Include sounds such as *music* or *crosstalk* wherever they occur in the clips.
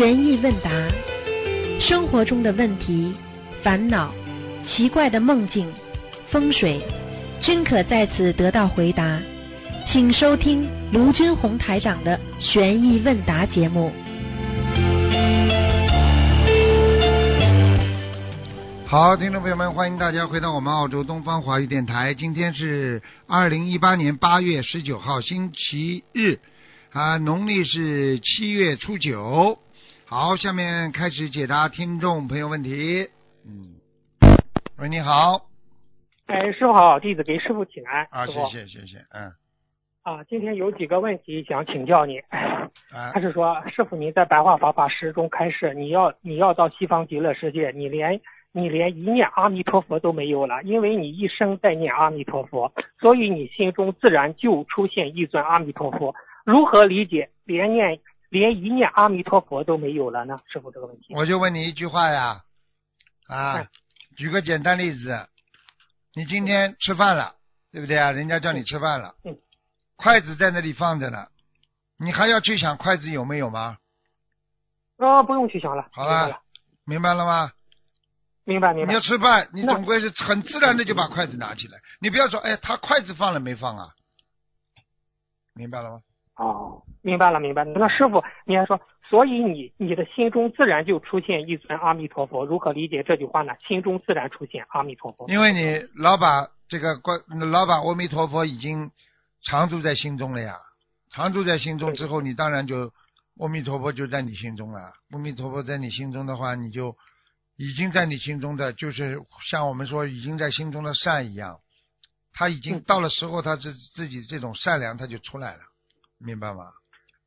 悬疑问答，生活中的问题、烦恼、奇怪的梦境、风水，均可在此得到回答。请收听卢军红台长的悬疑问答节目。好，听众朋友们，欢迎大家回到我们澳洲东方华语电台。今天是二零一八年八月十九号，星期日，啊，农历是七月初九。好，下面开始解答听众朋友问题。嗯，喂，你好。哎，师傅好，弟子给师傅请安。啊，谢谢谢谢，嗯，啊，今天有几个问题想请教你。啊他是说，师傅您在白话法法师中开示，你要你要到西方极乐世界，你连你连一念阿弥陀佛都没有了，因为你一生在念阿弥陀佛，所以你心中自然就出现一尊阿弥陀佛。如何理解连念连一念阿弥陀佛都没有了呢？师傅这个问题。我就问你一句话呀，啊哎，举个简单例子，你今天吃饭了，对不对啊？人家叫你吃饭了，嗯筷子在那里放着呢，你还要去想筷子有没有吗？啊，不用去想了。好了，明白了吗？明白明白你要。吃饭，你那总归是很自然的就把筷子拿起来，你不要说，哎，他筷子放了没放啊？明白了吗？哦，明白了，明白了。那师傅，你还说，所以你你的心中自然就出现一尊阿弥陀佛，如何理解这句话呢？心中自然出现阿弥陀佛。因为你老把这个观，老把阿弥陀佛已经常住在心中了呀，常住在心中之后，你当然就阿弥陀佛就在你心中了。阿弥陀佛在你心中的话，你就已经在你心中的，就是像我们说已经在心中的善一样，他已经嗯到了时候，他自自己这种善良他就出来了，明白吗？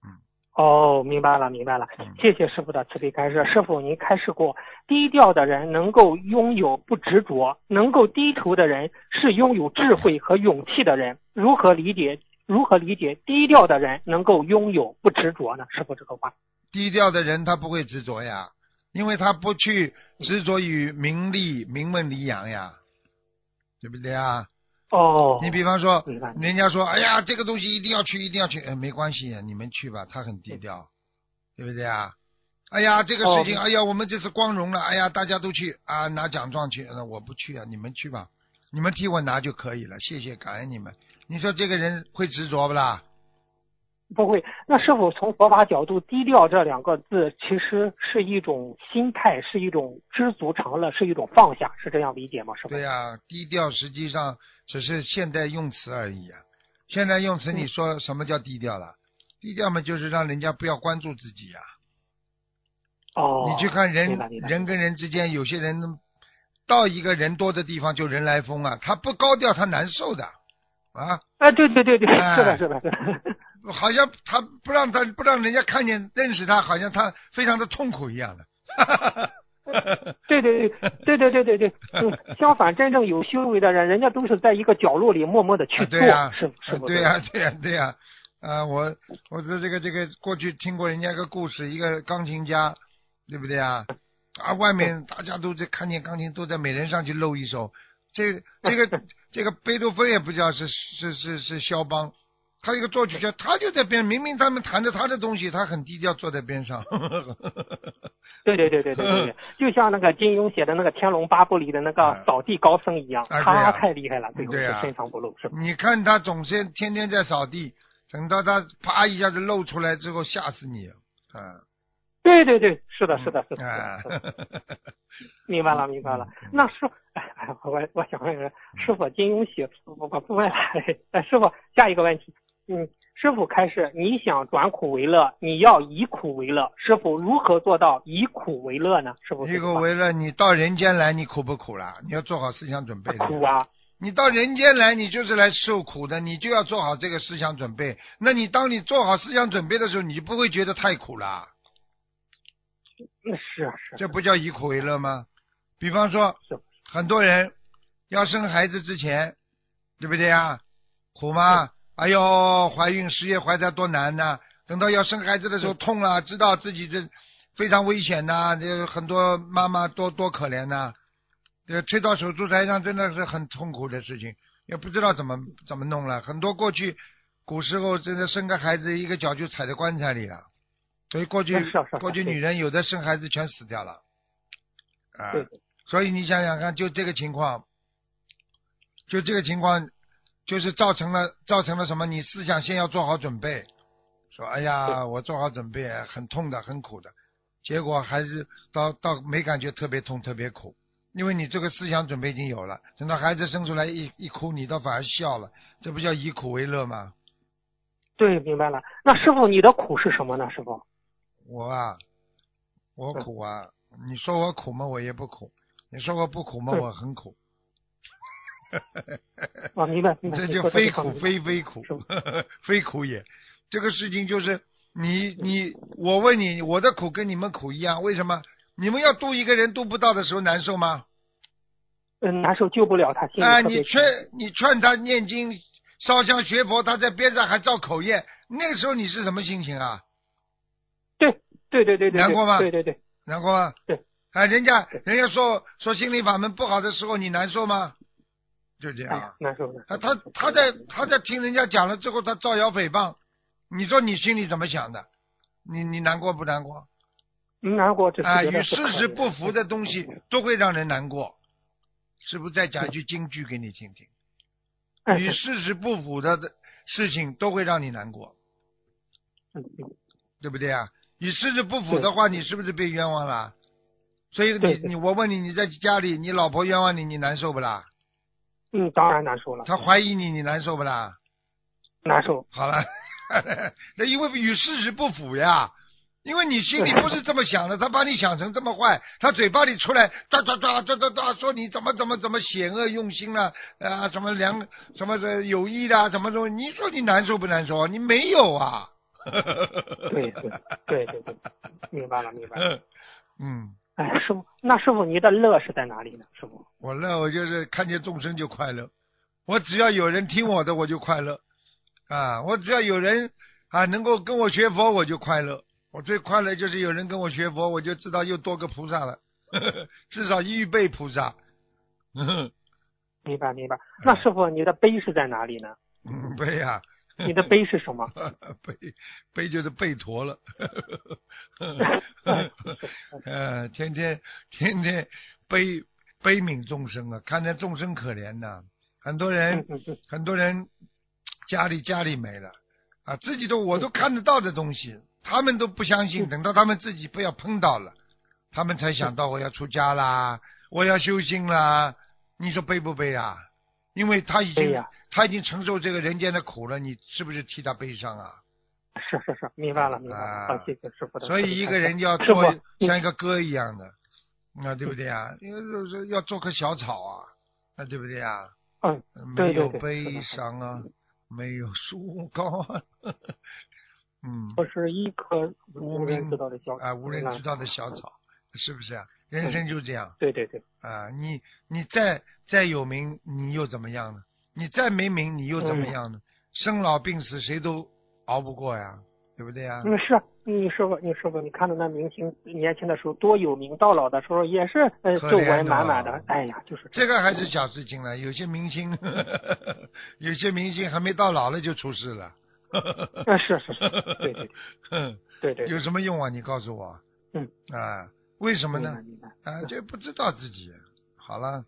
嗯哦，明白了，明白了嗯。谢谢师傅的慈悲开示。师傅，您开示过，低调的人能够拥有不执着，能够低头的人是拥有智慧和勇气的人。如何理解？如何理解低调的人能够拥有不执着呢？师傅这个话。低调的人他不会执着呀，因为他不去执着于名利、名闻利养呀，对不对啊？哦，你比方说，人家说，哎呀，这个东西一定要去，一定要去，哎，没关系，你们去吧，他很低调，对不对啊？哎呀，这个事情，哦哎呀，我们这次光荣了，哎呀，大家都去啊，拿奖状去，那我不去啊，你们去吧，你们替我拿就可以了，谢谢，感恩你们。你说这个人会执着不啦？不会。那是否从佛法角度，低调这两个字其实是一种心态，是一种知足常乐，是一种放下，是这样理解吗？是吧？对呀、低调实际上只是现代用词而已啊。现代用词，嗯你说什么叫低调了？低调嘛，就是让人家不要关注自己呀、哦，你去看人人跟人之间，有些人到一个人多的地方就人来疯啊，他不高调他难受的啊，啊，对对对对，哎是的，是的，是的。好像他不让他不让人家看见认识他，好像他非常的痛苦一样的。*laughs* *laughs* 对对对对对对对对，嗯，相反，真正有修为的人，人家都是在一个角落里默默的去做，啊是是？对呀、对呀、对呀、啊，我我说这个这个过去听过人家一个故事，一个钢琴家，对不对啊？啊，外面大家都在看见钢琴，都在每人上去露一手。这这个这个贝多芬也不知道是是是是肖邦，他一个作曲家，他就在边，明明他们弹着他的东西，他很低调坐在边上。对对对对对对对，*laughs* 就像那个金庸写的那个《天龙八部》里的那个哎扫地高僧一样，他太厉害了，最后是深藏不露，是吧？你看他总是天天在扫地，等到他啪一下子露出来之后，吓死你！啊，对对对，是的，是的，是的，*laughs* 明白了，明白了。那师，*laughs* 我我想问师傅，金庸写我我不问了。哎，师傅，下一个问题，嗯，师傅开始，你想转苦为乐，你要以苦为乐。师傅如何做到以苦为乐呢？师傅，以苦为乐你到人间来，你苦不苦啦？你要做好思想准备的。苦啊，你到人间来，你就是来受苦的，你就要做好这个思想准备。那你当你做好思想准备的时候，你就不会觉得太苦啦。那是啊是啊这不叫以苦为乐吗？比方说，很多人要生孩子之前，对不对啊？苦吗？哎呦，怀孕十月怀胎多难呐、等到要生孩子的时候痛了，知道自己这非常危险呐、这很多妈妈多多可怜呐、这推到手术台上真的是很痛苦的事情，也不知道怎么怎么弄了。很多过去古时候真的生个孩子，一个脚就踩在棺材里了，所以过去 *laughs* 过去女人有的生孩子全死掉了，啊，对，所以你想想看，就这个情况，就这个情况，就是造成了造成了什么？你思想先要做好准备，说哎呀，我做好准备，很痛的，很苦的，结果还是到到没感觉特别痛特别苦，因为你这个思想准备已经有了，等到孩子生出来一一哭，你倒反而笑了，这不叫以苦为乐吗？对，明白了。那师傅，你的苦是什么呢？师傅？我啊，我苦啊！你说我苦吗？我也不苦。你说我不苦吗？嗯我很苦。*laughs* 啊，明白明白。这就非苦非非非苦非苦也。这个事情就是你你我问你，我的苦跟你们苦一样，为什么？你们要渡一个人渡不到的时候难受吗？嗯，难受救不了他，啊，你劝你劝他念经烧香学佛，他在边上还造口业，那个时候你是什么心情啊？对对对对对，难过吗对对对，难过吗？对。啊，人家人家说说心理法门不好的时候，你难受吗？就这样难受的。啊，他他在他在听人家讲了之后，他造谣诽谤，你说你心里怎么想的？你你难过不难过？嗯难过，啊，与事实不符的东西都会让人难过。是不是再讲一句京剧给你听听？哎与事实不符的的事情都会让你难过，对不对啊？与事实不符的话，你是不是被冤枉了？所以你你我问你，你在家里，你老婆冤枉你，你难受不啦？嗯，当然难受了，他怀疑你，你难受不啦？难受。好了，*laughs* 那因为与事实不符呀，因为你心里不是这么想的，他把你想成这么坏，他嘴巴里出来抓抓抓抓抓抓说你怎么怎么怎么险恶用心了啊，什么良什么的有意的啊，怎么怎么，你说你难受不难受？你没有啊。对对对对对，明白了明白了。*laughs* 嗯，哎，师傅，那师傅你的乐是在哪里呢？师傅？我乐，我就是看见众生就快乐，我只要有人听我的，我就快乐啊！我只要有人啊能够跟我学佛，我就快乐。我最快乐就是有人跟我学佛，我就知道又多个菩萨了，*laughs* 至少预备菩萨。*laughs* 明白明白。那师傅你的悲是在哪里呢？嗯，背啊，你的悲是什么？*laughs* 悲悲就是背驼了，*laughs* 呃，天天天天悲悲悯众生啊，看见众生可怜呐、很多人很多人家里家里没了啊，自己都我都看得到的东西，他们都不相信，嗯等到他们自己不要碰到了，他们才想到我要出家啦，我要修心啦。你说悲不悲啊？因为他已经、他已经承受这个人间的苦了，你是不是替他悲伤啊？是是是，明白了明白啊了。好，谢谢师傅的。所以一个人要做像一个歌一样的，啊，对不对啊？要做棵小草啊，啊，对不对啊？嗯，没有悲伤啊，没有树高啊，*laughs* 嗯，我是一棵无无人知道的小啊，无人知道的小草，是不是啊？人生就这样对对对，啊，你你再再有名，你又怎么样呢？你再没名，你又怎么样呢？生老病死，谁都熬不过呀，对不对呀？嗯是，你师傅你师傅，你看到那明星年轻的时候多有名，到老的时候也是呃皱纹满满的的，哎呀，就是这个还是小事情了，有些明星，*laughs* 有些明星还没到老了就出事了。啊是是是，对对 *laughs* 对哼对对，有什么用啊？你告诉我。嗯。啊，为什么呢。啊，这不知道自己。好了，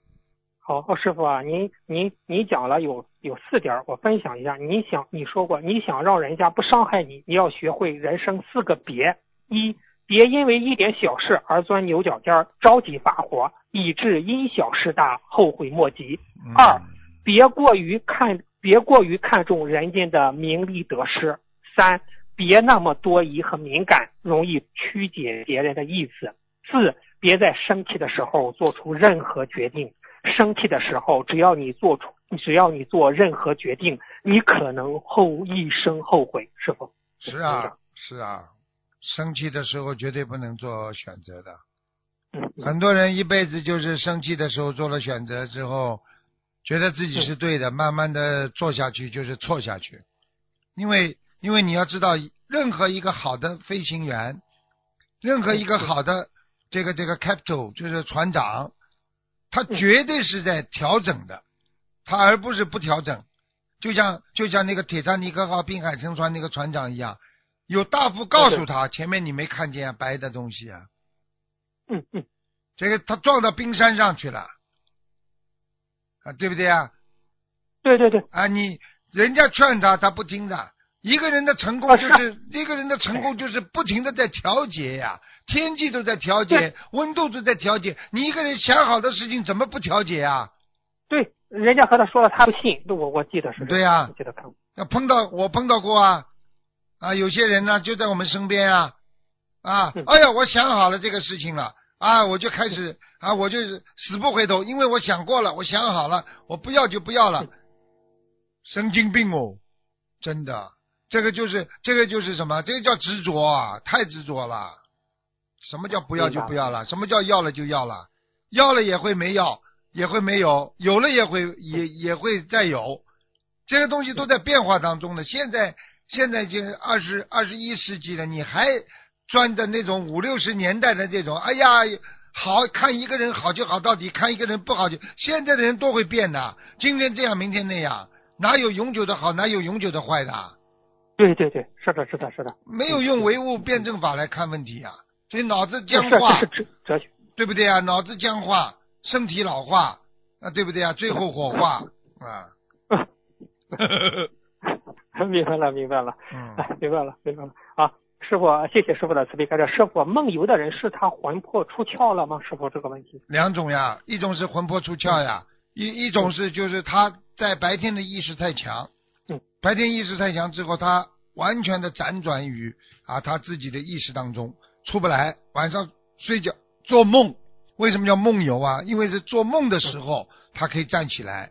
好，哦师傅啊，您您您讲了有有四点，我分享一下。你想你说过，你想让人家不伤害你，你要学会人生四个别：一，别因为一点小事而钻牛角尖儿，着急发火，以致因小失大，后悔莫及；嗯二，别过于看别过于看重人家的名利得失；三，别那么多疑和敏感，容易曲解别人的意思；四，别在生气的时候做出任何决定。生气的时候，只要你做出，只要你做任何决定，你可能后一生后悔，是否。是啊，是啊，生气的时候绝对不能做选择的。嗯，嗯很多人一辈子就是生气的时候做了选择之后，觉得自己是对的，慢慢的做下去就是错下去。因为因为你要知道，任何一个好的飞行员，任何一个好的这个这个 capital 就是船长，他绝对是在调整的，他而不是不调整。就像就像那个铁达尼克号滨海沉船那个船长一样，有大夫告诉他，前面你没看见啊，白的东西啊，嗯嗯，这个他撞到冰山上去了，啊，对不对啊？对对对，啊，你人家劝他，他不听的。一个人的成功啊就是是一个人的成功就是不停的在调节呀，天气都在调节，温度都在调节。你一个人想好的事情怎么不调节啊？对，人家和他说了，他不信，我我记得是。对呀我记得看碰到我碰到过啊啊，有些人呢就在我们身边啊啊嗯，哎呀，我想好了这个事情了啊，我就开始啊，我就死不回头，因为我想过了，我想好了，我不要就不要了嗯，神经病哦，真的，这个就是这个就是什么？这个叫执着啊，太执着了。什么叫不要就不要了？什么叫要了就要了？要了也会没要，也会没有，有了也会也也会再有。这个东西都在变化当中的。现在现在已经二十二十一世纪了，你还钻的那种五六十年代的这种，哎呀，好看一个人好就好到底，看一个人不好就。现在的人都会变的，今天这样，明天那样，哪有永久的好，哪有永久的坏的？对对对，是的，是的，是的。没有用唯物辩证法来看问题啊，所以脑子僵化是，这是哲哲学。对不对啊？脑子僵化，身体老化啊，对不对啊？最后火化 *laughs* 啊。*laughs* *laughs* 明白了，明白了，嗯，哎，明白了，明白了啊！师傅，谢谢师傅的慈悲开示。师傅，梦游的人是他魂魄出窍了吗？师傅，这个问题。两种呀，一种是魂魄出窍呀，一一种是就是他在白天的意识太强，嗯，白天意识太强之后，他完全的辗转于啊他自己的意识当中出不来，晚上睡觉做梦，为什么叫梦游啊？因为是做梦的时候，他可以站起来，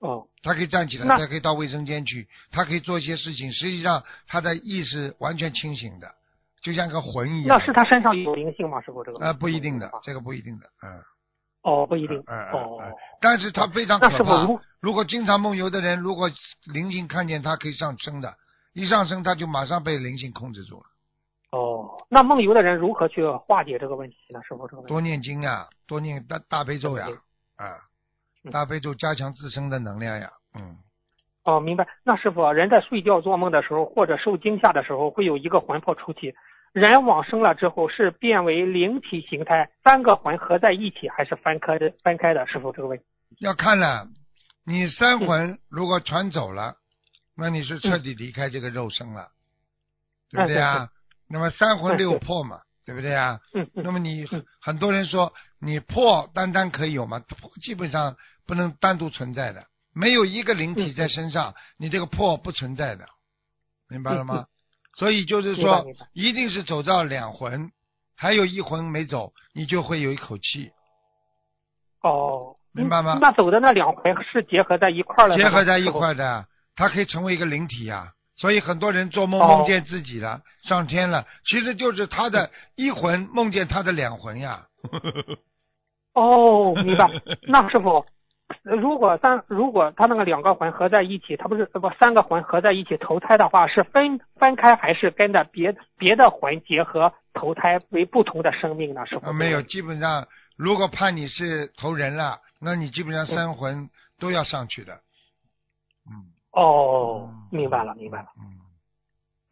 哦，他可以站起来，他可以到卫生间去，他可以做一些事情，实际上他的意识完全清醒的，就像个魂一样。那是他身上有灵性吗？师傅，这个呃不一定的，这个不一定的，嗯。哦，不一定。嗯嗯哦嗯，但是他非常那可怕如。如果经常梦游的人，如果灵性看见他，可以上升的，一上升他就马上被灵性控制住了。哦，那梦游的人如何去化解这个问题呢？师傅，这个。多念经啊，多念大大悲咒呀，啊，嗯大悲咒加强自身的能量呀，嗯，哦，明白。那师傅，人在睡觉做梦的时候，或者受惊吓的时候，会有一个魂魄出体。人往生了之后，是变为灵体形态，三个魂合在一起，还是分开的？分开的？师傅，这个问题。要看了，你三嗯魂如果传走了，那你是彻底离开这个肉身了，对不对哎啊？那么三魂六魄嘛，对不对啊？那么你嗯很多人说你魄单单可以有吗？基本上不能单独存在的，没有一个灵体嗯在身上，你这个魄不存在的，明白了嗯吗？所以就是说一定是走到两魂，还有一魂没走，你就会有一口气。哦，明白吗？嗯那走的那两魂是结合在一块儿了的，结合在一块儿的，它可以成为一个灵体呀、所以很多人做梦哦。梦见自己了，上天了，其实就是他的一魂梦见他的两魂呀。哦，明白。*laughs* 那师傅，呃如果三如果他那个两个魂合在一起，他不是呃不三个魂合在一起投胎的话，是分分开还是跟着别别的魂结合投胎为不同的生命呢？师傅啊，没有，基本上如果判你是投人了，那你基本上三魂都要上去的。嗯，哦，明白了，明白了。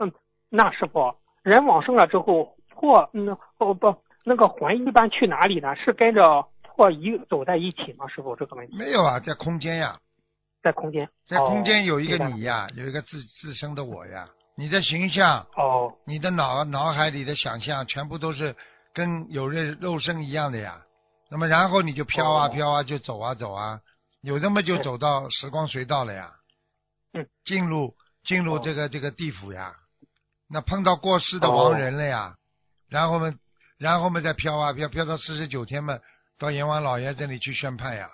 嗯，那师傅，人往生了之后，魄嗯哦不，那个魂一般去哪里呢？是跟着魄一走在一起吗？师傅，这个问题。没有啊，在空间呀，在空间，在空间有一个你呀，有一个自自身的我呀，你的形象，哦。你的脑脑海里的想象，全部都是跟有肉肉身一样的呀。那么然后你就飘啊哦。飘啊，就走啊走啊，有那么就走到时光隧道了呀。嗯，进入进入哦。这个这个地府呀，那碰到过世的亡人了呀，然后嘛，然后嘛再飘啊飘，飘到四十九天嘛，到阎王老爷这里去宣判呀。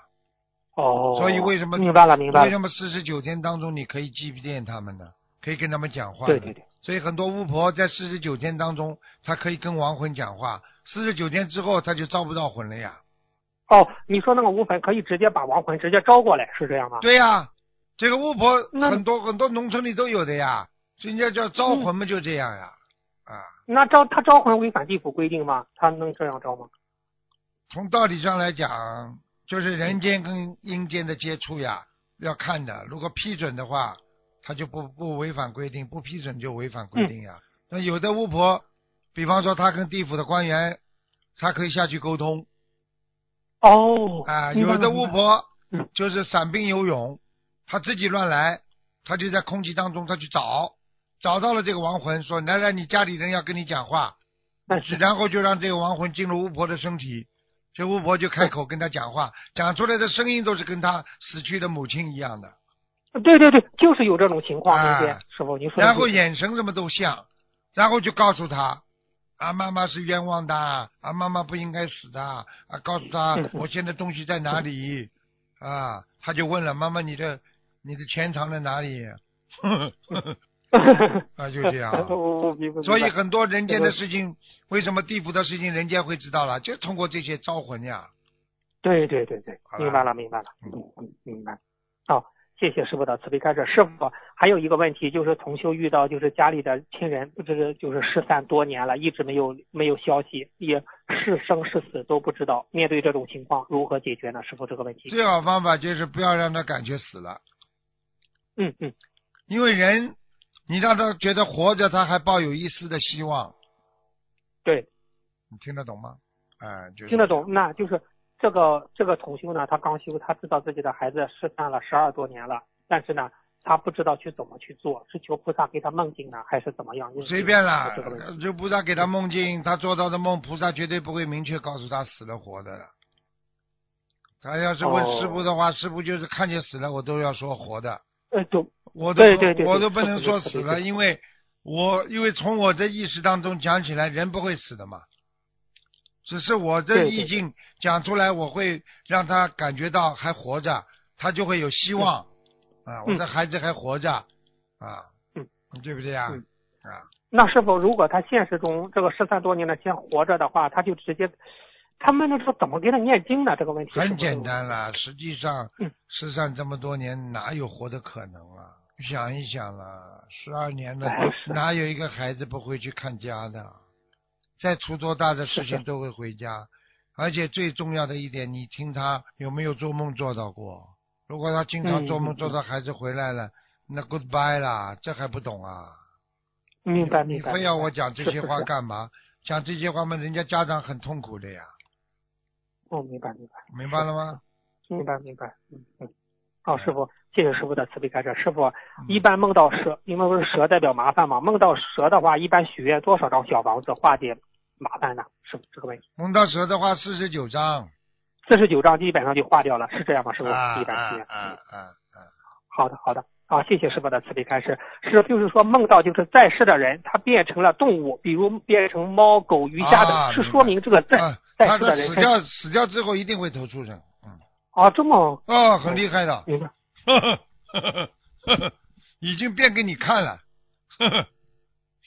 哦，所以为什么明白了明白了为什？么四十九天当中你可以祭奠他们呢？可以跟他们讲话。对对对。所以很多巫婆在四十九天当中，她可以跟亡魂讲话。四十九天之后，她就招不到魂了呀。哦，你说那个巫婆可以直接把亡魂直接招过来，是这样吗？对呀，这个巫婆很多很多农村里都有的呀。人家叫招魂嘛，就这样呀。啊，那招他招魂违反地府规定吗？他能这样招吗？从道理上来讲，就是人间跟阴间的接触呀，要看的。如果批准的话，他就不不违反规定；不批准就违反规定呀。那有的巫婆，比方说她跟地府的官员，她可以下去沟通。哦，啊。有的巫婆嗯。就是散兵游勇，她自己乱来，她就在空气当中她去找，找到了这个亡魂，说来来，你家里人要跟你讲话，然后就让这个亡魂进入巫婆的身体，这巫婆就开口跟他讲话，讲出来的声音都是跟他死去的母亲一样的，对对对，就是有这种情况，啊对不对？师傅，您说然后眼神什么都像，然后就告诉他。啊，妈妈是冤枉的，啊，妈妈不应该死的，啊，告诉他我现在东西在哪里，啊，他就问了妈妈，你的你的钱藏在哪里？*laughs* *laughs* 啊，就这样。*laughs* 我我明白。所以很多人间的事情，为什么地府的事情人间会知道了？就通过这些招魂呀。对对对对明白了明白了，嗯嗯嗯，明白。好，谢谢师傅的慈悲开示。师傅还有一个问题，就是同修遇到就是家里的亲人，不知就是失散多年了，一直没有没有消息，也是生是死都不知道。面对这种情况，如何解决呢？师傅这个问题。最好方法就是不要让他感觉死了，嗯嗯，因为人，你让他觉得活着，他还抱有一丝的希望。对，你听得懂吗？哎，就是听得懂。那就是这个这个同修呢，他刚修，他知道自己的孩子失散了十二多年了，但是呢，他不知道去怎么去做，是求菩萨给他梦境呢，还是怎么样？随便啦就菩萨给他梦境，他做到的梦，菩萨绝对不会明确告诉他死了活的了。他要是问哦师傅的话，师傅就是看见死了，我都要说活的。呃，都我都对对对对我都不能说死了，因为我因为从我的意识当中讲起来，人不会死的嘛。只是我这意境讲出来，我会让他感觉到还活着，他就会有希望啊！我的孩子还活着啊，嗯，对不对呀？嗯啊，那是否如果他现实中这个失散多年的先活着的话，他就直接，他们那时候怎么给他念经呢？这个问题很简单啦。实际上嗯，失散这么多年，哪有活的可能啊？想一想啦，十二年了哎，哪有一个孩子不回去看家的？再出多大的事情 *laughs* 都会回家，而且最重要的一点，你听他有没有做梦做到过？如果他经常做梦做到孩子回来了，那 goodbye 啦，这还不懂啊？明白明白。非要我讲这些话干嘛？讲这些话嘛，人家家长很痛苦的呀，哦，明白明白明白了吗？明白明白，嗯嗯。好，师傅，谢谢师傅的慈悲开示。师傅，嗯一般梦到蛇，因为不是蛇代表麻烦嘛，梦到蛇的话，一般许愿多少张小房子化解麻烦呢？师傅，这个问题，梦到蛇的话，四十九张。四十九张基本上就化掉了，是这样吗？师傅，啊一般许愿。啊啊啊啊！好的，好的，好，谢谢师傅的慈悲开示。是，就是说梦到就是在世的人，他变成了动物，比如变成猫、狗、鱼、虾啊等，是说明这个在他死掉死掉之后一定会投畜生，嗯，啊，这么哦，很厉害的，明白。呵呵呵呵呵呵已经变给你看了，呵呵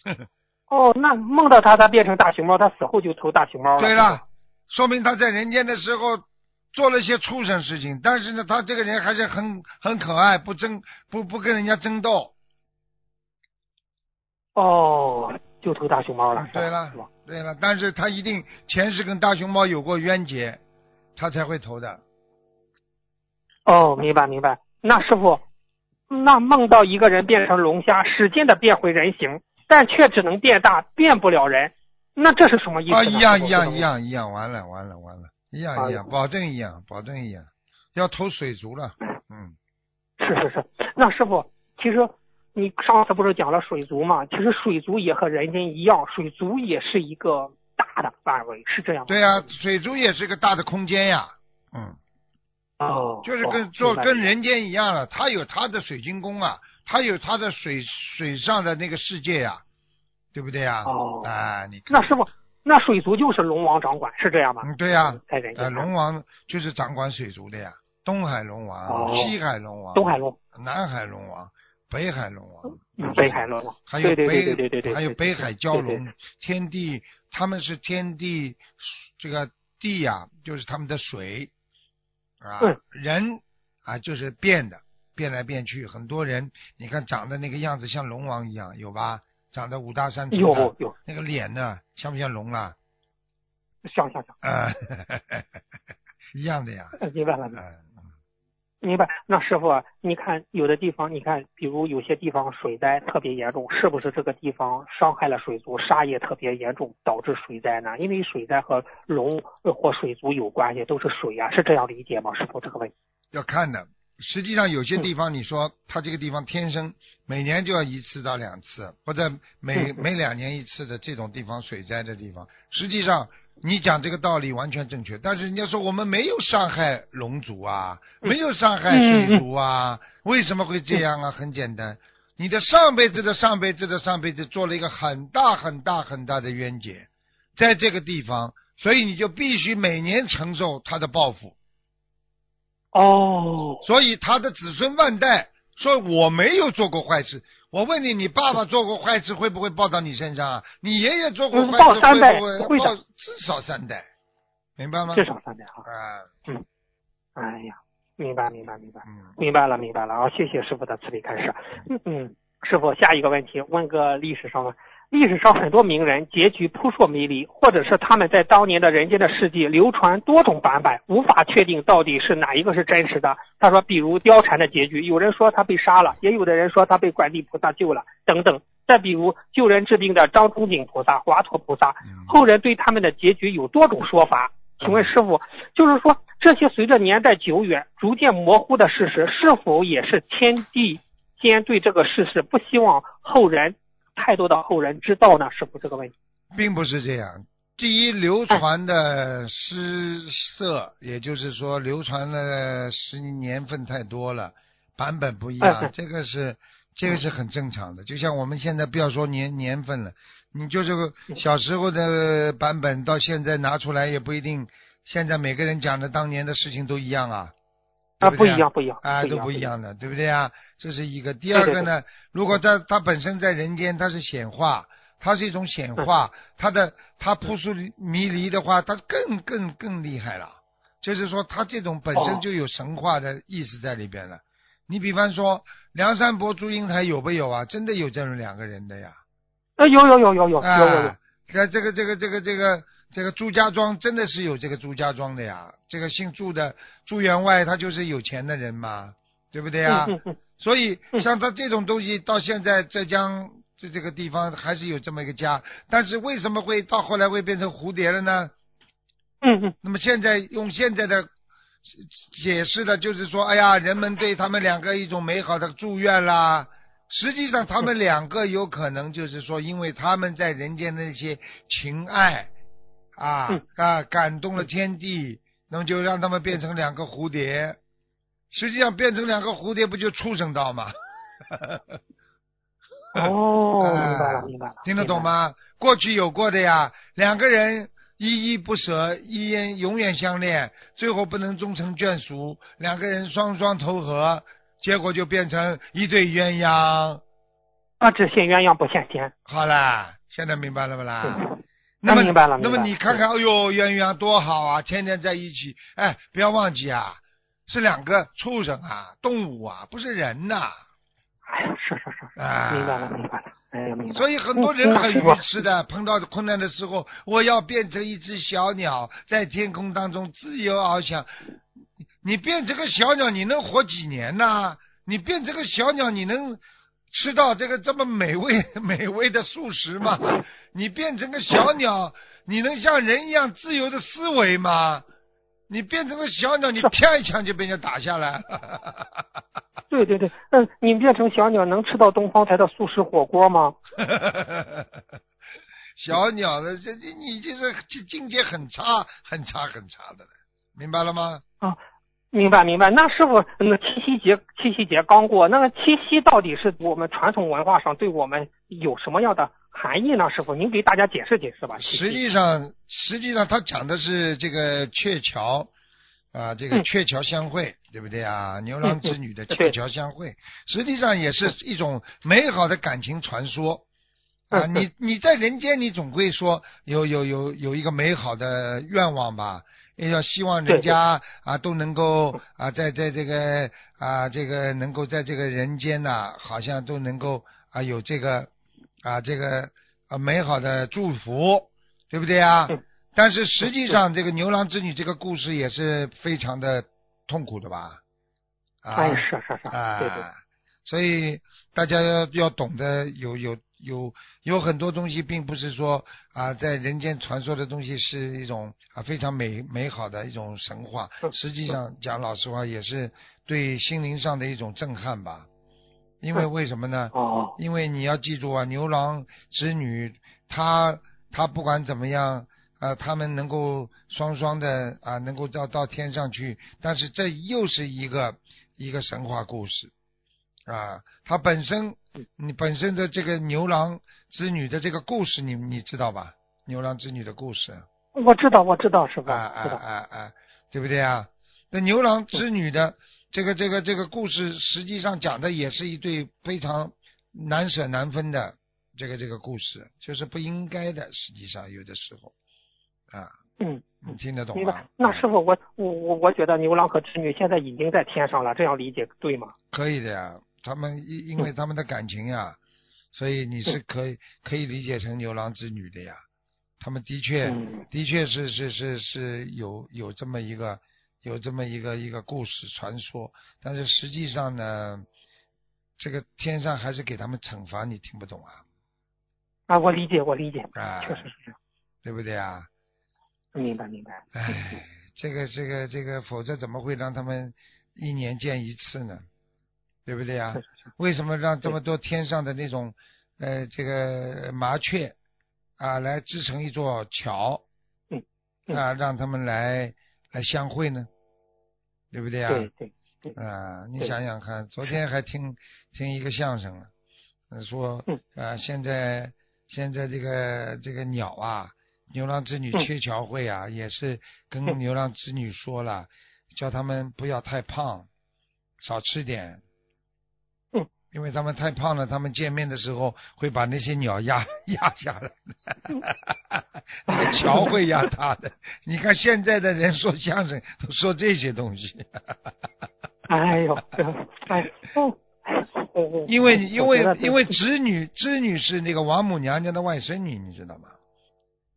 呵呵哦，那梦到他，他变成大熊猫，他死后就投大熊猫了。对了，说明他在人间的时候做了些畜生事情，但是呢，他这个人还是很很可爱，不争不不跟人家争斗。哦，就投大熊猫了。对了是吧？对了，但是他一定前世跟大熊猫有过冤结，他才会投的。哦，明白明白。那师傅，那梦到一个人变成龙虾，使劲的变回人形，但却只能变大，变不了人，那这是什么意思呢？啊，一样一样一。样一样，完了完了完了，一样一样，保证一样，保证一样，要投水族了，嗯，是是是，那师傅，其实你上次不是讲了水族嘛？其实水族也和人间一样，水族也是一个大的范围，是这样吗？对呀、水族也是个大的空间呀，嗯，哦，就是哦跟做跟人间一样了，它有它的水晶宫啊，它有它的水水上的那个世界呀，对不对呀？哦哎，你看，那师傅，那水族就是龙王掌管，是这样吗？嗯，对呀、呃，在人间看龙王就是掌管水族的呀，东海龙王、哦西海龙王、东海龙、南海龙王、北海龙王、嗯北海龙王，还有北对对对对对对，还有北海蛟，龙天地，他们是天地这个地呀、就是他们的水啊嗯，人啊就是变的，变来变去，很多人你看长得那个样子像龙王一样，有吧？长得五大三粗的，有有那个脸呢，像不像龙啊？像像像，啊，*laughs* 一样的呀，呃明白了。嗯。明白。那师傅，你看有的地方，你看，比如有些地方水灾特别严重，是不是这个地方伤害了水族，沙业特别严重，导致水灾呢？因为水灾和龙或水族有关系，都是水啊，是这样理解吗？师傅，这个问题要看的。实际上有些地方，你说它这个地方天生每年就要一次到两次，或者每每两年一次的这种地方水灾的地方，实际上你讲这个道理完全正确。但是人家说我们没有伤害龙族啊，没有伤害水族啊，为什么会这样啊？很简单，你的上辈子的上辈子的上辈子做了一个很大很大很大的冤结，在这个地方，所以你就必须每年承受他的报复。哦，所以他的子孙万代说我没有做过坏事。我问你，你爸爸做过坏事会不会报到你身上啊？你爷爷做过坏事会不会报？至少三代，明白吗？至少三代哈。啊，嗯，哎呀，明白明白明白，明白了明白了啊！谢谢师傅的慈悲开示。嗯嗯，师傅，下一个问题问个历史上的。历史上很多名人结局扑朔迷离，或者是他们在当年的人间的事迹流传多种版本，无法确定到底是哪一个是真实的。他说，比如貂蝉的结局，有人说他被杀了，也有的人说他被观地菩萨救了，等等。再比如救人治病的张仲景菩萨、华佗菩萨，后人对他们的结局有多种说法。请问师傅，就是说这些随着年代久远逐渐模糊的事实，是否也是天地间对这个事实不希望后人？太多的后人知道呢，师傅这个问题，并不是这样。第一，流传的诗色，也就是说，流传的十年份太多了，版本不一样，这个是这个是很正常的。就像我们现在不要说年年份了，你就是小时候的版本，到现在拿出来也不一定，现在每个人讲的当年的事情都一样啊。啊，不一样，不一样，啊，都不一样的，对不对啊？这是一个。第二个呢，如果他他本身在人间，他是显化，他是一种显化，他的他扑朔迷离的话，他更更更厉害了。就是说，他这种本身就有神话的意思在里边了。你比方说，梁山伯、祝英台有不有啊？真的有这种两个人的呀？啊，有有有有有有有。那这个这个这个这个。这个朱家庄真的是有这个朱家庄的呀，这个姓朱的朱员外他就是有钱的人嘛，对不对啊？*laughs* 所以像他这种东西到现在浙江这这个地方还是有这么一个家，但是为什么会到后来会变成蝴蝶了呢？嗯嗯。那么现在用现在的解释的就是说，哎呀，人们对他们两个一种美好的祝愿啦。实际上他们两个有可能就是说，因为他们在人间的那些情爱。啊啊！感动了天地，那么就让他们变成两个蝴蝶。实际上变成两个蝴蝶，不就畜生道吗？*laughs* 哦，*laughs* 明白了，明白了。听得懂吗？过去有过的呀，两个人依依不舍，依然永远相恋，最后不能终成眷属，两个人双双投河，结果就变成一对鸳鸯。啊，只羡鸳鸯不羡仙。好啦，现在明白了不啦？那么明白了，那么你看看，哎呦，鸳鸯多好啊，天天在一起。哎，不要忘记啊，是两个畜生啊，动物啊，不是人呐。哎呀，是是是，啊，明白了，明白了。哎呀，明白。所以很多人很愚痴的，碰到困难的时候，我要变成一只小鸟，在天空当中自由翱翔。你变成个小鸟，你能活几年呢？你变成个小鸟，你能？吃到这个这么美味 *laughs* 美味的素食吗？你变成个小鸟，你能像人一样自由的思维吗？你变成个小鸟，你啪一枪就被人家打下来。*laughs* 对对对，嗯，你变成小鸟能吃到东方台的素食火锅吗？*laughs* 小鸟的这这你这是境界很差很差很差的了，明白了吗？啊。明白明白，那师傅，那个七夕节，七夕节刚过，那个七夕到底是我们传统文化上对我们有什么样的含义呢？师傅，您给大家解释解释吧。实际上，实际上他讲的是这个鹊桥啊，这个鹊桥相会，对不对啊？牛郎织女的鹊桥相会，实际上也是一种美好的感情传说啊。你你在人间，你总归说有有有有一个美好的愿望吧。也要希望人家啊都能够啊在在这个啊这个能够在这个人间呐，好像都能够啊有这个啊这个啊美好的祝福，对不对啊？但是实际上，这个牛郎织女这个故事也是非常的痛苦的吧？啊，哎，是是是，啊，对。对，所以大家要要懂得有有有有很多东西，并不是说啊，在人间传说的东西是一种啊非常美美好的一种神话，嗯实际上讲老实话，也是对心灵上的一种震撼吧。因为嗯为什么呢？哦，因为你要记住啊，牛郎织女，他他不管怎么样，啊，他们能够双双的啊，能够到到天上去，但是这又是一个一个神话故事啊，他本身你本身的这个牛郎织女的这个故事，你你知道吧？牛郎织女的故事，我知道，我知道，是吧，啊啊啊啊，对不对啊？那牛郎织女的这个这个这个故事，实际上讲的也是一对非常难舍难分的这个这个故事，就是不应该的。实际上有的时候啊，嗯。你听得懂明吗白？。那师傅，我我我我觉得牛郎和织女现在已经在天上了，这样理解对吗？可以的呀，他们因因为他们的感情呀，所以你是可以可以理解成牛郎织女的呀。他们的确嗯的确是是是是有有这么一个有这么一个一个故事传说，但是实际上呢，这个天上还是给他们惩罚，你听不懂啊？啊，我理解，我理解，啊，确实是这样，对不对啊？明白明白。唉，这个这个这个，否则怎么会让他们一年见一次呢？对不对啊？为什么让这么多天上的那种呃这个麻雀啊来织成一座桥，啊让他们来来相会呢？对不对啊？对对对，啊，你想想看，昨天还听听一个相声说嗯。啊现在现在这个这个鸟啊，牛郎织女嗯。鹊桥会啊，也是跟嗯。牛郎织女说了，叫他们不要太胖，少吃点。嗯，因为他们太胖了，他们见面的时候会把那些鸟压压下来，那个桥会压塌的。你看现在的人说相声都说这些东西，*laughs* 哎呦，这哎因为因为因为织女织女是那个王母娘娘的外孙女，你知道吗？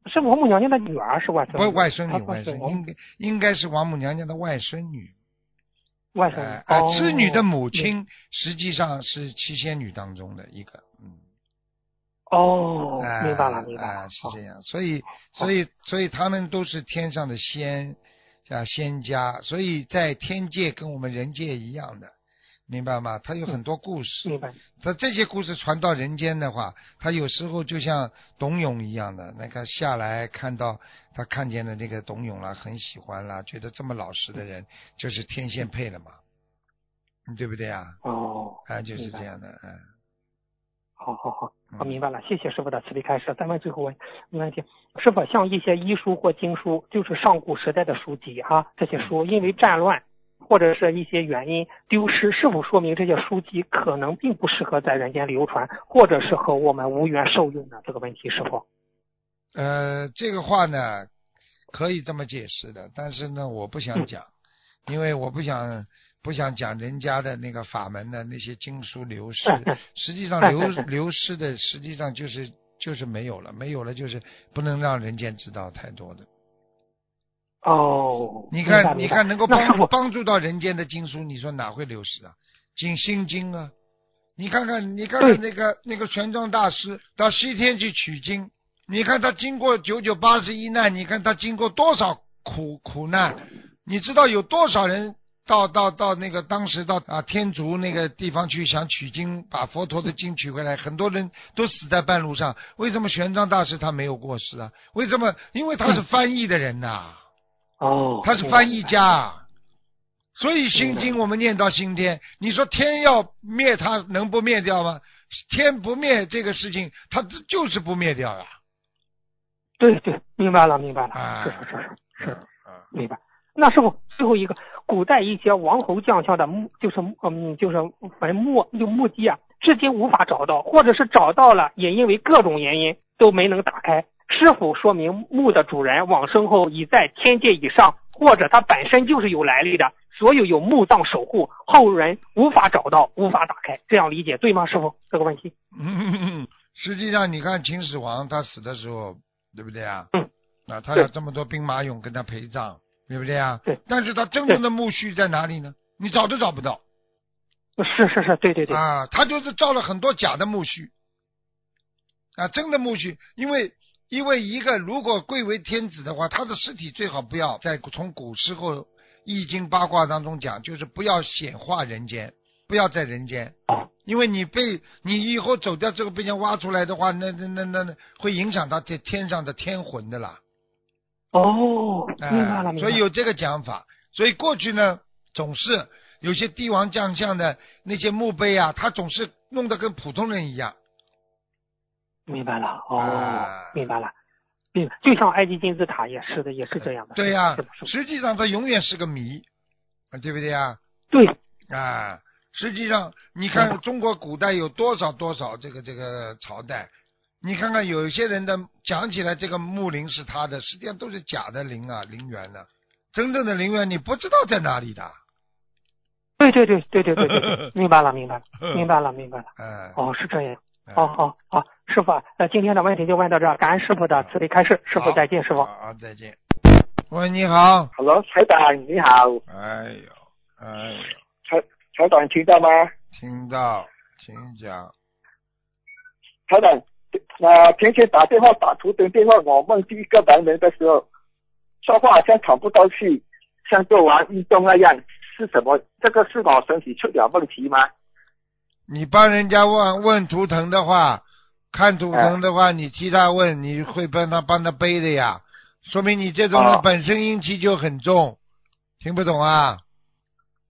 是王母娘娘的女儿是外孙不是外孙女，外孙应该应该是王母娘娘的外孙女。外甥织女的母亲实际上是七仙女当中的一个，嗯。哦，哎明白了明白哎了，是这样，所以所以所以他们都是天上的仙啊仙家，所以在天界跟我们人界一样的，明白吗？他有很多故事，明白，它这些故事传到人间的话，他有时候就像董永一样的，那个下来看到他看见的那个董永了，很喜欢了，觉得这么老实的人就是天仙配了嘛，嗯对不对啊？哦，哎，就是这样的，嗯。好好好，我嗯明白了，谢谢师傅的慈悲开示。再问最后问没问题，是否像一些医书或经书，就是上古时代的书籍哈、这些书因为战乱或者是一些原因丢失，是否说明这些书籍可能并不适合在人间流传，或者是和我们无缘受用呢？这个问题是否？呃，这个话呢，可以这么解释的，但是呢，我不想讲，因为我不想不想讲人家的那个法门的那些经书流失，实际上流流失的，实际上就是就是没有了，没有了就是不能让人间知道太多的。哦，你看，你看，能够帮帮助到人间的经书，你说哪会流失啊？经心经啊，你看看，你看看那个那个玄奘大师到西天去取经，你看他经过九九八十一难，你看他经过多少苦苦难，你知道有多少人到到到那个当时到啊天竺那个地方去想取经，把佛陀的经取回来，很多人都死在半路上。为什么玄奘大师他没有过世啊？为什么？因为他是翻译的人呐、哦，他是翻译家，所以《心经》我们念到今天，你说天要灭他，能不灭掉吗？天不灭这个事情，它就是不灭掉呀。对对，明白了明白了，啊是是是是是。啊，明白。那师傅，最后一个，古代一些王侯将相的墓，就是嗯，就是坟墓，就墓地啊，至今无法找到，或者是找到了，也因为各种原因都没能打开，是否说明墓的主人往生后已在天界以上，或者他本身就是有来历的，所有有墓葬守护，后人无法找到，无法打开，这样理解对吗？师傅，这个问题？嗯，实际上你看秦始皇他死的时候，对不对啊？嗯。啊，他有这么多兵马俑跟他陪葬，对不对啊？对。但是他真正的墓穴在哪里呢？你找都找不到。是是是，对对对，啊，他就是造了很多假的墓穴，啊，真的墓穴，因为因为一个如果贵为天子的话，他的尸体最好不要在从古时候易经八卦当中讲，就是不要显化人间，不要在人间，因为你被你以后走掉之后被人挖出来的话，那那那那那会影响到这天上的天魂的啦。哦，哎明白了，明白了。所以有这个讲法。所以过去呢，总是有些帝王将相的那些墓碑啊，他总是弄得跟普通人一样。明白了，哦，明白了。对，就像埃及金字塔也是的，也是这样的。对呀，实际上它永远是个谜，对不对呀？对。啊，实际上你看中国古代有多少多少这个这个朝代，你看看有些人的，讲起来这个墓陵是他的，实际上都是假的陵啊陵园的。真正的陵园你不知道在哪里的。对对对对对对对，*laughs* 明白了明白了明白了明白了。哎，哦，是这样，好好好。师傅啊，呃，今天的问题就问到这儿，感恩师傅的慈悲开示，师傅再见，师傅。好，再见。喂，你好。Hello，台长你好，哎呦，哎呦，台台长听到吗？听到，请讲。台长，那前天打电话打图腾电话，我梦见一个男人的时候，说话好像喘不到气，像做完运动那样，是什么？这个是我身体出了问题吗？你帮人家问问图腾的话，看图腾的话，你替他问，你会帮他帮他背的呀，说明你这种人哦本身阴气就很重，听不懂啊？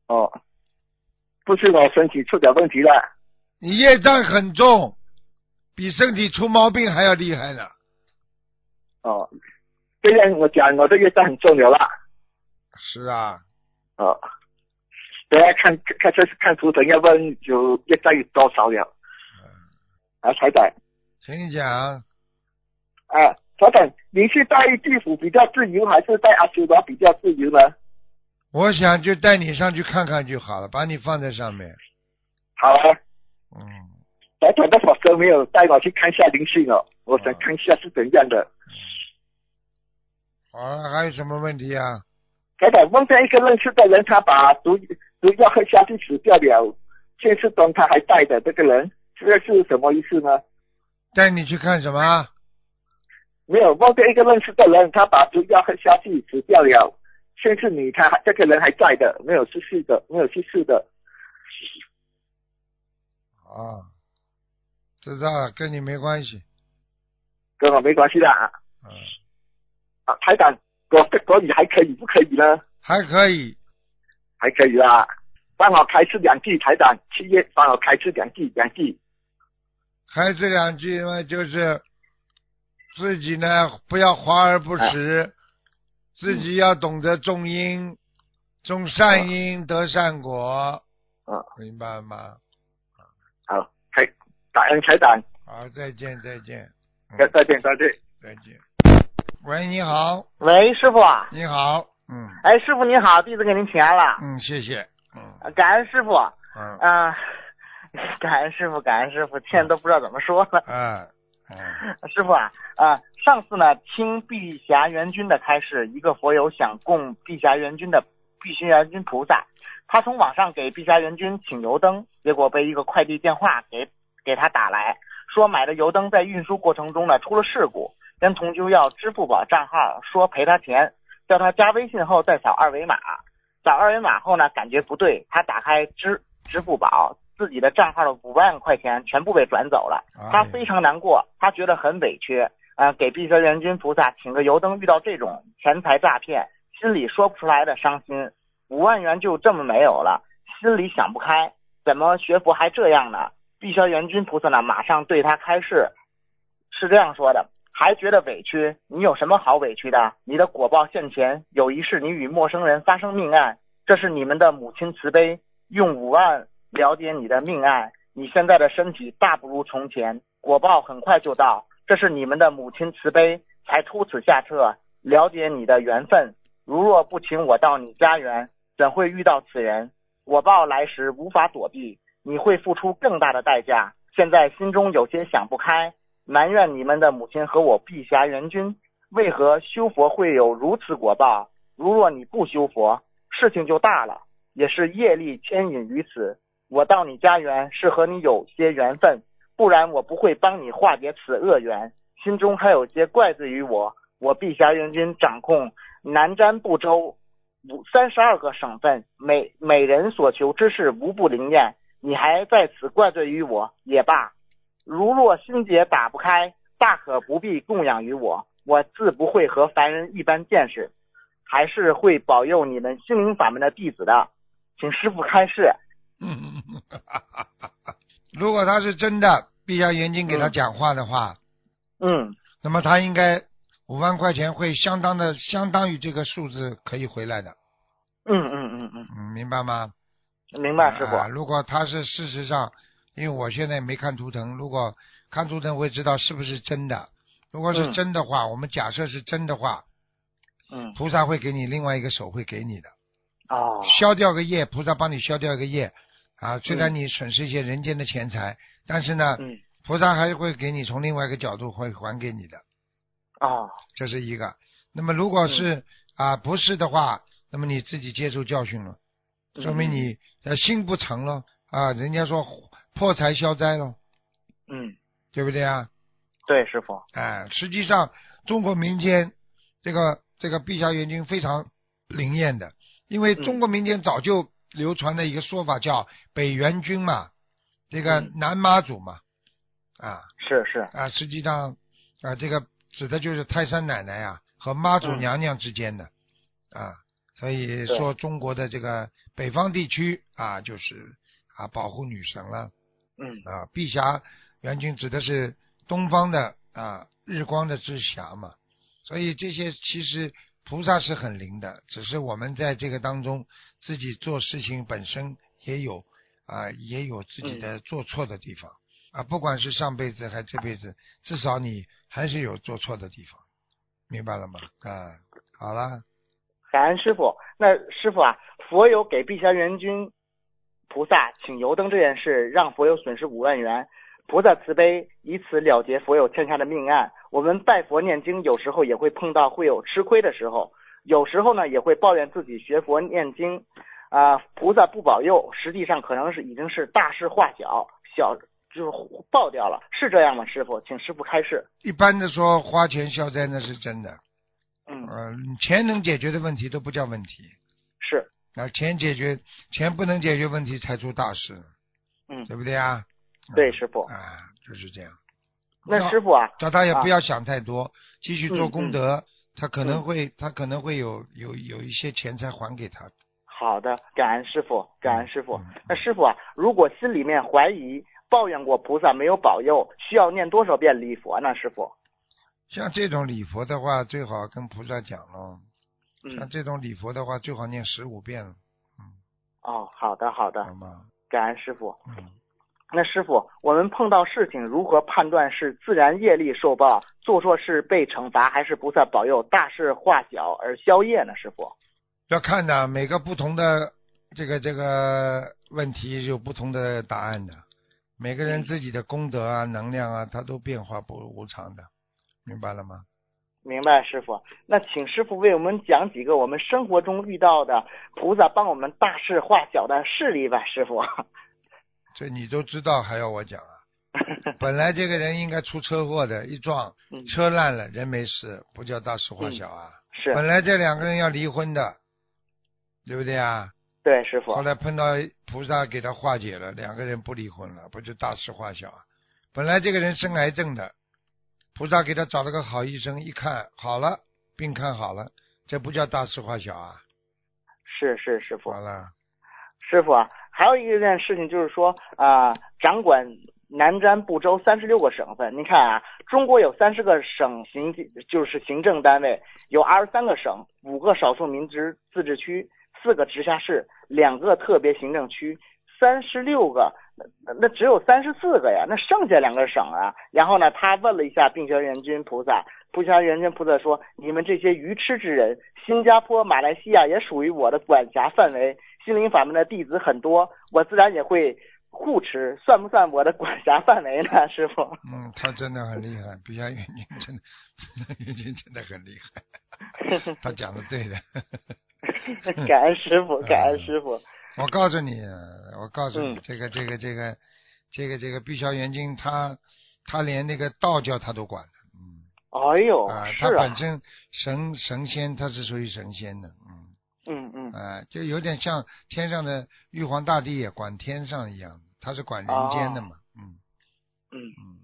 哦，不是我身体出点问题了。你业障很重，比身体出毛病还要厉害呢。哦，这样我讲我的业障很重了啦。是啊，哦，等下看看这是看图腾要问有业障有多少了。啊，台长。请讲。啊，台长，你是带地府比较自由，还是带阿修罗比较自由呢？我想就带你上去看看就好了，把你放在上面。好啊，嗯，台长的法师没有带我去看一下灵性哦，我想看一下是怎样的。好了，还有什么问题啊？台长梦见一个认识的人，他把毒毒药喝下去死掉了，现实中他还带的这个人，这个是什么意思呢？带你去看什么？没有梦见一个认识的人，他把毒药喝下去死掉了，甚至你他这个人还在的，没有去世的，没有去世的。啊，知道了，跟你没关系。跟我没关系的啊。嗯，啊，台长，国国语还可以不可以呢？还可以。还可以啦，帮我开示两句，台长，七月帮我开示两句，两句。开这两句嘛，就是自己呢不要华而不实，自己要懂得种因，种善因得善果，啊，明白吗？好，开感恩台长，好，再见，再见，再再见再见。再见。喂，你好，喂，师傅啊，你好，嗯。哎，师傅你好，弟子给您请安了，嗯，谢谢，嗯。感恩师傅，嗯。啊、*laughs* 感恩师傅，感恩师傅，现在都不知道怎么说了。嗯嗯师傅啊，啊、*laughs* 上次呢听碧霞元君的开示，一个佛友想供碧霞元君的碧霞元君菩萨，他从网上给碧霞元君请油灯，结果被一个快递电话给给他打来，说买的油灯在运输过程中呢出了事故，跟同修要支付宝账号，说赔他钱，叫他加微信后再扫二维码，扫二维码后呢感觉不对，他打开支支付宝。自己的账号的五万块钱全部被转走了，他非常难过，他觉得很委屈，呃，给碧蛇元君菩萨请个油灯，遇到这种钱财诈骗，心里说不出来的伤心，五万元就这么没有了，心里想不开，怎么学佛还这样呢？碧霄元君菩萨呢，马上对他开示，是这样说的：还觉得委屈？你有什么好委屈的？你的果报现前，有一世你与陌生人发生命案，这是你们的母亲慈悲，用五万了解你的命案。你现在的身体大不如从前，果报很快就到，这是你们的母亲慈悲，才出此下策，了解你的缘分。如若不请我到你家园，怎会遇到此人？果报来时无法躲避，你会付出更大的代价。现在心中有些想不开，埋怨你们的母亲和我碧霞元君，为何修佛会有如此果报？如若你不修佛，事情就大了，也是业力牵引于此。我到你家园是和你有些缘分，不然我不会帮你化解此恶缘。心中还有些怪罪于我，我碧霞元君掌控南瞻部洲五三十二个省份，每每人所求之事无不灵验。你还在此怪罪于我也罢，如若心结打不开，大可不必供养于我。我自不会和凡人一般见识，还是会保佑你们心灵法门的弟子的，请师傅开示。嗯，*laughs* 如果他是真的，闭上眼睛给他讲话的话，嗯。那么他应该五万块钱会相当的相当于这个数字可以回来的，嗯嗯嗯嗯，嗯，明白吗？明白师傅。啊如果他是事实上，因为我现在没看图腾，如果看图腾会知道是不是真的。如果是嗯。真的话，我们假设是真的话，嗯。菩萨会给你另外一个手会给你的，哦。消掉个业，菩萨帮你消掉一个业啊。虽然嗯你损失一些人间的钱财，但是呢，嗯菩萨还会给你从另外一个角度会还给你的，啊这是一个。那么如果是啊不是的话，那么你自己接受教训了，说明你呃心不诚了啊。人家说破财消灾了，嗯对不对啊？对师傅哎，实际上中国民间这个这个碧霞元君非常灵验的，因为嗯中国民间早就流传的一个说法叫北元君嘛，这个嗯。南妈祖嘛，啊。是是。啊，实际上啊这个指的就是泰山奶奶呀、和妈祖嗯。娘娘之间的、啊，所以说中国的这个北方地区啊就是啊保护女神了。嗯。啊，碧霞元君指的是东方的啊日光的之霞嘛，所以这些其实菩萨是很灵的，只是我们在这个当中自己做事情本身也有啊也有自己的做错的地方、啊，不管是上辈子还是这辈子，至少你还是有做错的地方，明白了吗？啊，好了，感恩师傅。那师傅啊，佛有给碧霞元君菩萨请油灯这件事，让佛有损失五万元。菩萨慈悲，以此了结佛有欠下的命案。我们拜佛念经，有时候也会碰到会有吃亏的时候，有时候呢也会抱怨自己学佛念经，啊、菩萨不保佑，实际上可能是已经是大事化小，小就是爆掉了，是这样吗？师傅，请师傅开示。一般的说花钱消灾那是真的，嗯，呃，钱能解决的问题都不叫问题。是，啊，钱解决钱不能解决问题才出大事，嗯，对不对啊？对，师傅。啊，就是这样。那师傅啊，叫他也啊不要想太多，继续做嗯功德，他可能嗯会他可能会有有有一些钱财还给他。好的，感恩师傅，感恩师傅嗯。那师傅啊，如果心里面怀疑、抱怨过菩萨没有保佑，需要念多少遍礼佛呢？师傅？像这种礼佛的话，最好跟菩萨讲咯。像嗯，这种礼佛的话，最好念十五遍嗯，哦，好的，好的好，吗？感恩师傅。嗯，那师傅，我们碰到事情如何判断是自然业力受报，做错事被惩罚，还是菩萨保佑大事化小而消业呢？师傅？要看的每个不同的这个这个问题有不同的答案的，每个人嗯自己的功德啊、能量啊，它都变化不无常的，明白了吗？明白，师傅。那请师傅为我们讲几个我们生活中遇到的菩萨帮我们大事化小的事例吧，师傅。这你都知道，还要我讲啊？*laughs* 本来这个人应该出车祸的，一撞嗯，车烂了，人没事，不叫大事化小啊。是，本来这两个人要离婚的，对不对啊？对，师傅后。来碰到菩萨给他化解了，两个人不离婚了，不就大事化小啊？本来这个人生癌症的，菩萨给他找了个好医生，一看好了，病看好了，这不叫大事化小啊？是是，师傅好。了，师傅啊，还有一件事情就是说啊、掌管南瞻部洲三十六个省份。您看啊，中国有三十个省行就是行政单位，有二十三个省，五个少数民族自治区，四个直辖市，两个特别行政区，三十六个，那只有三十四个呀，那剩下两个省啊。然后呢，他问了一下病泉元君菩萨，不暇元君菩萨说：“你们这些愚痴之人，新加坡、马来西亚也属于我的管辖范围，心灵法门的弟子很多，我自然也会护持，算不算我的管辖范围呢？” *laughs* 师傅，嗯，他真的很厉害，比下元君真的，*laughs* 元君真的很厉害，*laughs* 他讲的对的。感恩师傅，感恩师傅。我告诉你，我告诉你，嗯。这个这个这个这个这个碧霄元君，他他连那个道教他都管的，嗯。哎呦，啊，他本啊，身神神仙，他是属于神仙的，嗯嗯嗯，哎，就有点像天上的玉皇大帝也管天上一样，他是管人间的嘛，嗯。嗯。嗯，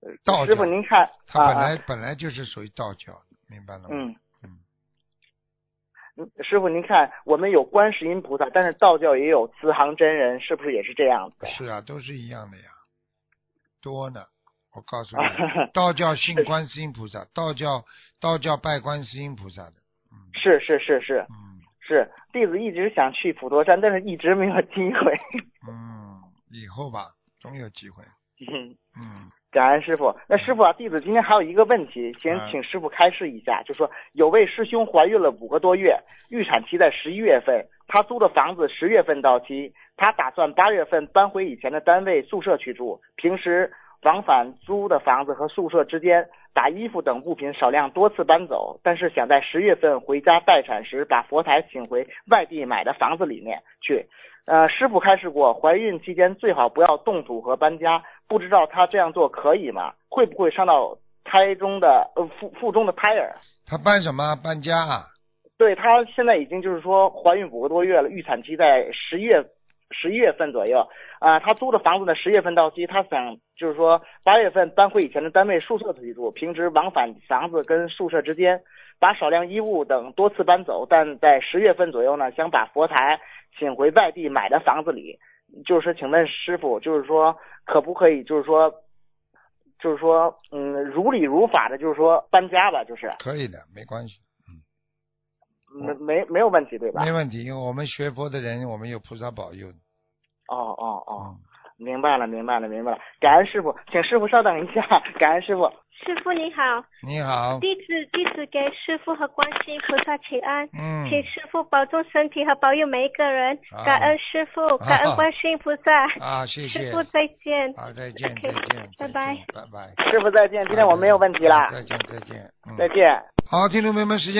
呃道师傅您看，他本啊来本来就是属于道教，明白了吗？嗯。嗯。嗯，师傅您看，我们有观世音菩萨，但是道教也有慈航真人，是不是也是这样子？是啊，都是一样的呀，多呢。我告诉你，*laughs* 道教信观世音菩萨，道教道教拜观世音菩萨的，嗯是是是是嗯是，弟子一直想去普陀山，但是一直没有机会。嗯，以后吧，总有机会。嗯嗯，感恩师傅。那师傅啊，弟子今天还有一个问题，先啊请师傅开示一下，就说有位师兄怀孕了五个多月，预产期在十一月份，他租的房子十月份到期，他打算八月份搬回以前的单位宿舍去住，平时往返租的房子和宿舍之间，把衣服等物品少量多次搬走，但是想在十月份回家待产时，把佛台请回外地买的房子里面去。呃，师傅开示过，怀孕期间最好不要动土和搬家，不知道他这样做可以吗？会不会伤到胎中的呃腹腹中的胎儿？他搬什么？搬家啊？对他现在已经就是说怀孕五个多月了，预产期在十一月十一月份左右啊、他租的房子呢十月份到期，他想就是说八月份搬回以前的单位宿舍居住，平时往返房子跟宿舍之间，把少量衣物等多次搬走，但在十月份左右呢，想把佛台请回外地买的房子里。就是，请问师傅，就是说可不可以，就是说，就是说，嗯，如理如法的，就是说搬家吧，就是可以的，没关系，没没没有问题，对吧？没问题，因为我们学佛的人，我们有菩萨保佑的。哦哦哦，嗯，明白了，明白了，明白了。感恩师傅，请师傅稍等一下。感恩师傅。师傅你好，你好，弟子弟子给师傅和观世音菩萨请安，嗯，请师傅保重身体和保佑每一个人。啊感恩师傅，感恩观世音菩萨。啊，谢谢师，傅再见。好，再见再见，拜拜拜拜，师傅再见，今天我没有问题了，再见，再见，嗯，再见。好，听众朋友们，时间。